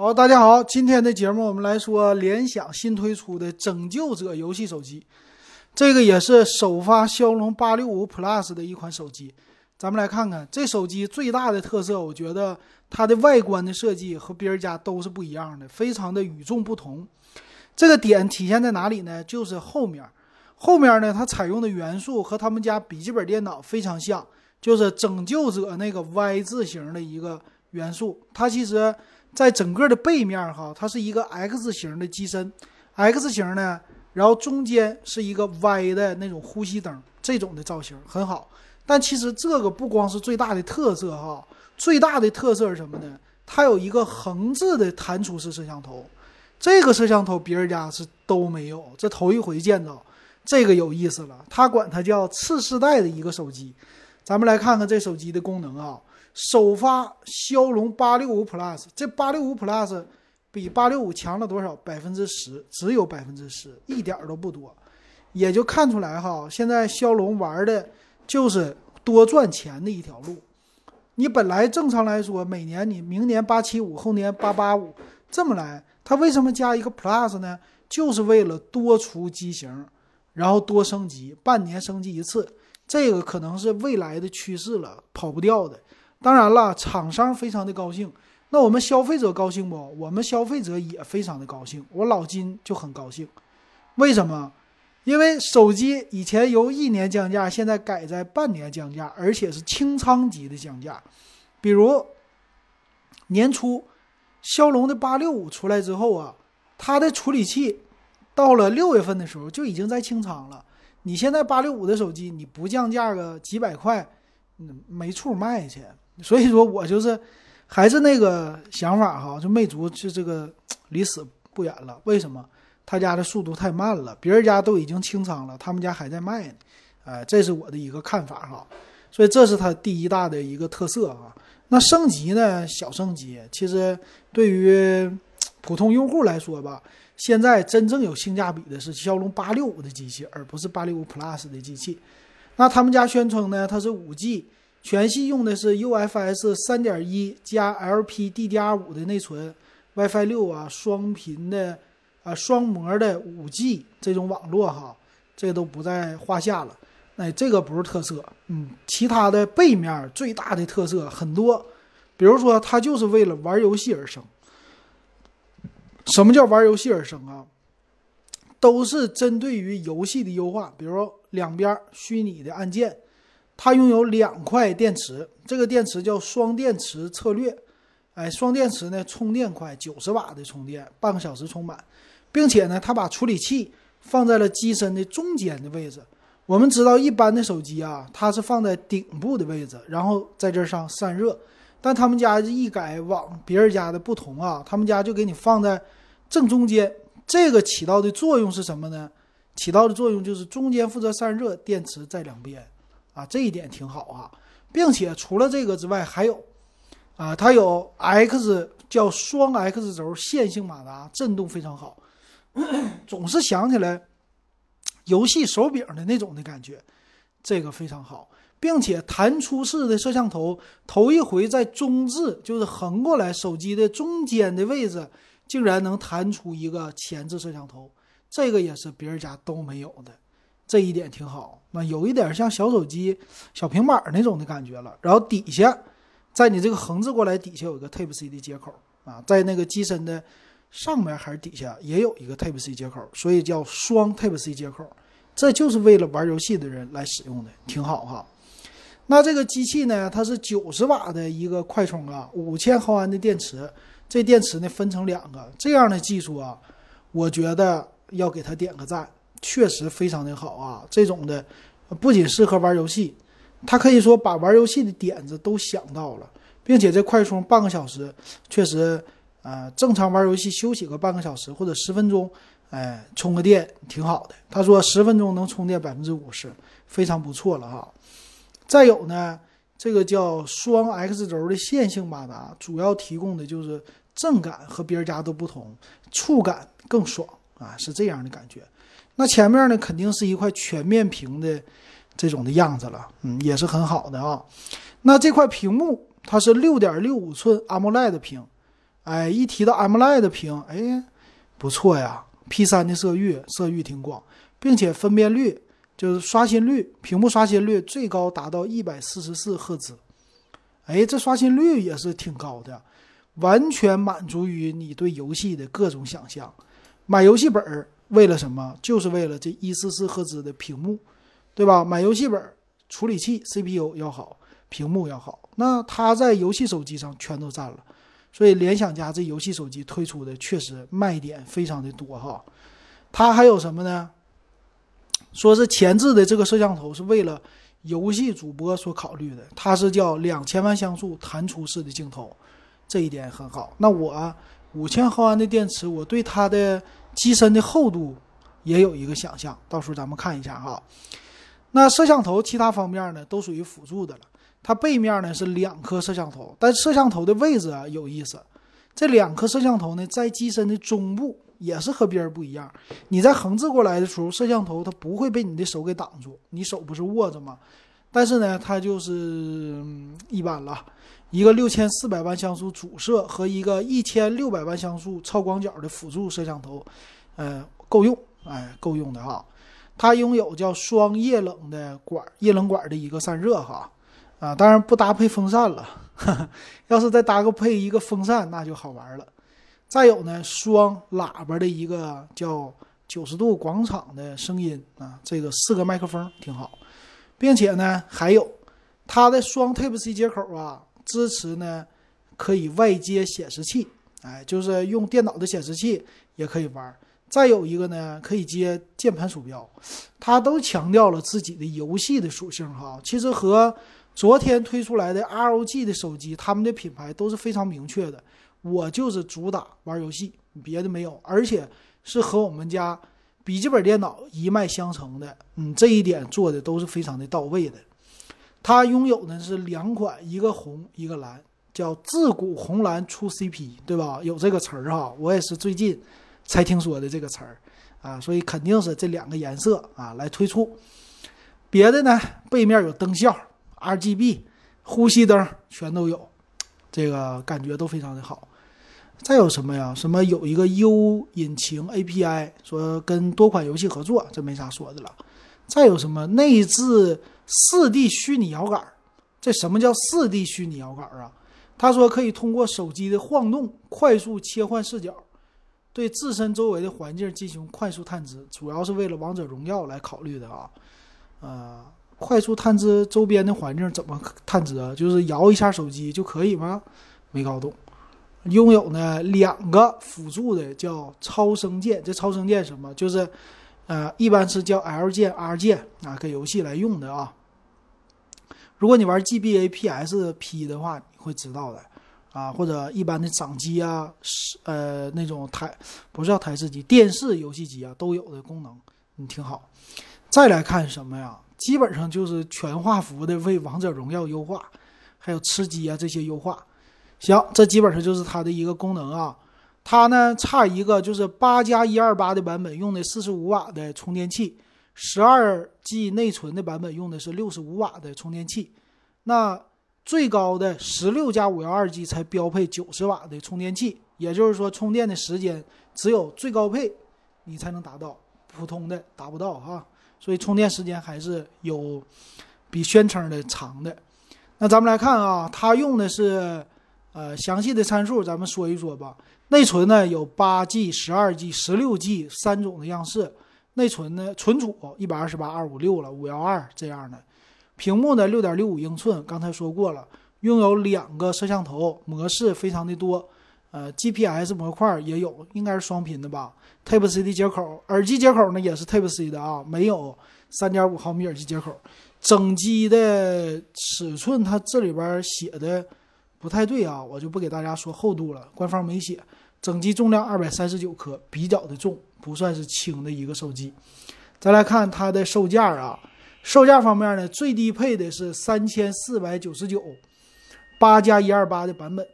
好，大家好，今天的节目我们来说联想新推出的拯救者游戏手机，这个也是首发骁龙八六五 Plus 的一款手机。咱们来看看这手机最大的特色，我觉得它的外观的设计和别人家都是不一样的，非常的与众不同。这个点体现在哪里呢？就是后面，后面呢，它采用的元素和他们家笔记本电脑非常像，就是拯救者那个 Y 字形的一个元素。它其实。在整个的背面哈，它是一个 X 型的机身，X 型呢，然后中间是一个 Y 的那种呼吸灯，这种的造型很好。但其实这个不光是最大的特色哈，最大的特色是什么呢？它有一个横置的弹出式摄像头，这个摄像头别人家是都没有，这头一回见到，这个有意思了。它管它叫次世代的一个手机，咱们来看看这手机的功能啊。首发骁龙八六五 Plus，这八六五 Plus 比八六五强了多少？百分之十，只有百分之十，一点都不多，也就看出来哈，现在骁龙玩的就是多赚钱的一条路。你本来正常来说，每年你明年八七五，后年八八五这么来，它为什么加一个 Plus 呢？就是为了多出机型，然后多升级，半年升级一次，这个可能是未来的趋势了，跑不掉的。当然了，厂商非常的高兴，那我们消费者高兴不？我们消费者也非常的高兴。我老金就很高兴，为什么？因为手机以前由一年降价，现在改在半年降价，而且是清仓级的降价。比如年初骁龙的八六五出来之后啊，它的处理器到了六月份的时候就已经在清仓了。你现在八六五的手机，你不降价个几百块，嗯，没处卖去。所以说我就是还是那个想法哈，就魅族就这个离死不远了。为什么？他家的速度太慢了，别人家都已经清仓了，他们家还在卖呢。哎，这是我的一个看法哈。所以这是它第一大的一个特色啊。那升级呢？小升级，其实对于普通用户来说吧，现在真正有性价比的是骁龙八六五的机器，而不是八六五 Plus 的机器。那他们家宣称呢，它是五 G。全系用的是 UFS 三点一加 LPDDR 五的内存，WiFi 六啊，双频的啊双模的五 G 这种网络哈，这都不在话下了。哎，这个不是特色，嗯，其他的背面最大的特色很多，比如说它就是为了玩游戏而生。什么叫玩游戏而生啊？都是针对于游戏的优化，比如两边虚拟的按键。它拥有两块电池，这个电池叫双电池策略，哎，双电池呢充电快，九十瓦的充电，半个小时充满，并且呢，它把处理器放在了机身的中间的位置。我们知道一般的手机啊，它是放在顶部的位置，然后在这上散热，但他们家一改往别人家的不同啊，他们家就给你放在正中间。这个起到的作用是什么呢？起到的作用就是中间负责散热，电池在两边。啊，这一点挺好啊，并且除了这个之外，还有，啊，它有 X 叫双 X 轴线性马达，震动非常好，总是想起来游戏手柄的那种的感觉，这个非常好，并且弹出式的摄像头，头一回在中置，就是横过来手机的中间的位置，竟然能弹出一个前置摄像头，这个也是别人家都没有的。这一点挺好，那有一点像小手机、小平板那种的感觉了。然后底下，在你这个横置过来，底下有一个 Type C 的接口啊，在那个机身的上面还是底下也有一个 Type C 接口，所以叫双 Type C 接口。这就是为了玩游戏的人来使用的，挺好哈。那这个机器呢，它是九十瓦的一个快充啊，五千毫安的电池。这电池呢分成两个，这样的技术啊，我觉得要给他点个赞。确实非常的好啊！这种的不仅适合玩游戏，它可以说把玩游戏的点子都想到了，并且这快充半个小时，确实，呃，正常玩游戏休息个半个小时或者十分钟，哎，充个电挺好的。他说十分钟能充电百分之五十，非常不错了哈。再有呢，这个叫双 X 轴的线性马达，主要提供的就是震感和别人家都不同，触感更爽啊，是这样的感觉。那前面呢，肯定是一块全面屏的这种的样子了，嗯，也是很好的啊。那这块屏幕它是六点六五寸 AMOLED 屏，哎，一提到 AMOLED 屏，哎，不错呀，P3 的色域，色域挺广，并且分辨率就是刷新率，屏幕刷新率最高达到一百四十四赫兹，哎，这刷新率也是挺高的，完全满足于你对游戏的各种想象。买游戏本儿为了什么？就是为了这一四四赫兹的屏幕，对吧？买游戏本，处理器 CPU 要好，屏幕要好，那它在游戏手机上全都占了。所以联想家这游戏手机推出的确实卖点非常的多哈。它还有什么呢？说是前置的这个摄像头是为了游戏主播所考虑的，它是叫两千万像素弹出式的镜头，这一点很好。那我五千毫安的电池，我对它的机身的厚度也有一个想象，到时候咱们看一下哈。那摄像头其他方面呢，都属于辅助的了。它背面呢是两颗摄像头，但摄像头的位置啊有意思。这两颗摄像头呢在机身的中部，也是和别人不一样。你在横置过来的时候，摄像头它不会被你的手给挡住，你手不是握着吗？但是呢，它就是一般了，一个六千四百万像素主摄和一个一千六百万像素超广角的辅助摄像头，呃，够用，哎，够用的哈。它拥有叫双液冷的管，液冷管的一个散热哈，啊，当然不搭配风扇了，要是再搭个配一个风扇，那就好玩了。再有呢，双喇叭的一个叫九十度广场的声音啊，这个四个麦克风挺好。并且呢，还有它的双 Type C 接口啊，支持呢可以外接显示器，哎，就是用电脑的显示器也可以玩。再有一个呢，可以接键盘鼠标，它都强调了自己的游戏的属性哈。其实和昨天推出来的 ROG 的手机，他们的品牌都是非常明确的，我就是主打玩游戏，别的没有，而且是和我们家。笔记本电脑一脉相承的，嗯，这一点做的都是非常的到位的。它拥有的是两款，一个红，一个蓝，叫自古红蓝出 CP，对吧？有这个词儿哈，我也是最近才听说的这个词儿啊，所以肯定是这两个颜色啊来推出。别的呢，背面有灯效，RGB，呼吸灯全都有，这个感觉都非常的好。再有什么呀？什么有一个 U 引擎 API，说跟多款游戏合作，这没啥说的了。再有什么内置四 D 虚拟摇杆？这什么叫四 D 虚拟摇杆啊？他说可以通过手机的晃动快速切换视角，对自身周围的环境进行快速探知，主要是为了王者荣耀来考虑的啊。呃，快速探知周边的环境怎么探知啊？就是摇一下手机就可以吗？没搞懂。拥有呢两个辅助的叫超声键，这超声键什么？就是，呃，一般是叫 L 键、R 键啊，给游戏来用的啊。如果你玩 GBA、PSP 的话，你会知道的啊。或者一般的掌机啊，是呃那种台不是叫台式机，电视游戏机啊都有的功能，你挺好。再来看什么呀？基本上就是全画幅的为王者荣耀优化，还有吃鸡啊这些优化。行，这基本上就是它的一个功能啊。它呢差一个，就是八加一二八的版本用的四十五瓦的充电器，十二 G 内存的版本用的是六十五瓦的充电器。那最高的十六加五幺二 G 才标配九十瓦的充电器，也就是说充电的时间只有最高配你才能达到，普通的达不到哈。所以充电时间还是有比宣称的长的。那咱们来看啊，它用的是。呃，详细的参数咱们说一说吧。内存呢有八 G、十二 G、十六 G 三种的样式。内存呢，存储一百二十八、二五六了，五幺二这样的。屏幕呢六点六五英寸，刚才说过了。拥有两个摄像头模式，非常的多。呃，GPS 模块也有，应该是双频的吧。Type C 的接口，耳机接口呢也是 Type C 的啊，没有三点五毫米耳机接口。整机的尺寸，它这里边写的。不太对啊，我就不给大家说厚度了，官方没写。整机重量二百三十九克，比较的重，不算是轻的一个手机。再来看它的售价啊，售价方面呢，最低配的是三千四百九十九，八加一二八的版本。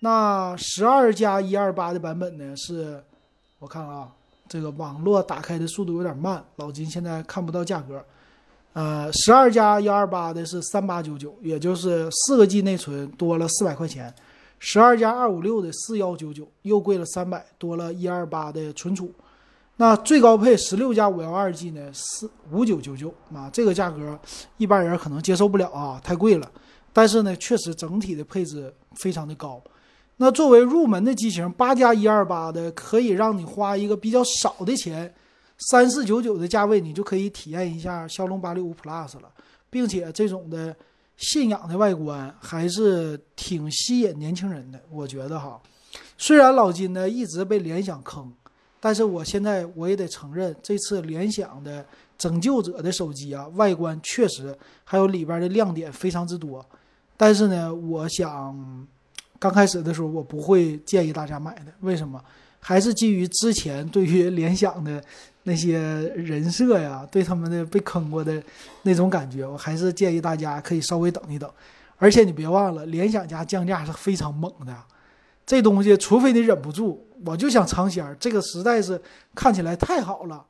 那十二加一二八的版本呢，是我看啊，这个网络打开的速度有点慢，老金现在看不到价格。呃，十二加幺二八的是三八九九，也就是四个 G 内存多了四百块钱。十二加二五六的四幺九九，又贵了三百，多了一二八的存储。那最高配十六加五幺二 G 呢，四五九九九啊，这个价格一般人可能接受不了啊，太贵了。但是呢，确实整体的配置非常的高。那作为入门的机型，八加一二八的可以让你花一个比较少的钱，三四九九的价位，你就可以体验一下骁龙八六五 Plus 了，并且这种的信仰的外观还是挺吸引年轻人的。我觉得哈，虽然老金呢一直被联想坑。但是我现在我也得承认，这次联想的拯救者的手机啊，外观确实还有里边的亮点非常之多。但是呢，我想刚开始的时候我不会建议大家买的，为什么？还是基于之前对于联想的那些人设呀，对他们的被坑过的那种感觉，我还是建议大家可以稍微等一等。而且你别忘了，联想家降价是非常猛的。这东西，除非你忍不住，我就想尝鲜儿。这个实在是看起来太好了，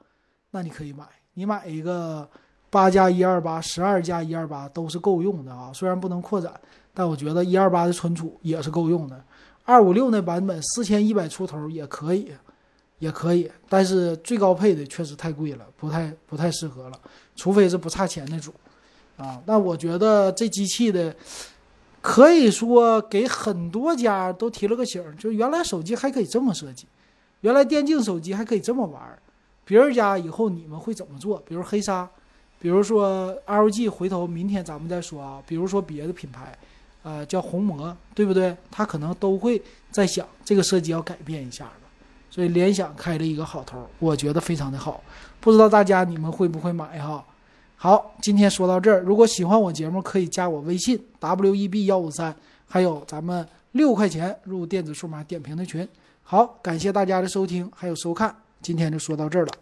那你可以买。你买一个八加一二八、十二加一二八都是够用的啊。虽然不能扩展，但我觉得一二八的存储也是够用的。二五六那版本四千一百出头也可以，也可以。但是最高配的确实太贵了，不太不太适合了。除非是不差钱的主啊。那我觉得这机器的。可以说给很多家都提了个醒，就原来手机还可以这么设计，原来电竞手机还可以这么玩，别人家以后你们会怎么做？比如黑鲨，比如说 LG，回头明天咱们再说啊。比如说别的品牌，呃，叫红魔，对不对？他可能都会在想这个设计要改变一下了。所以联想开了一个好头，我觉得非常的好。不知道大家你们会不会买哈？好，今天说到这儿。如果喜欢我节目，可以加我微信 w e b 幺五三，还有咱们六块钱入电子数码点评的群。好，感谢大家的收听还有收看，今天就说到这儿了。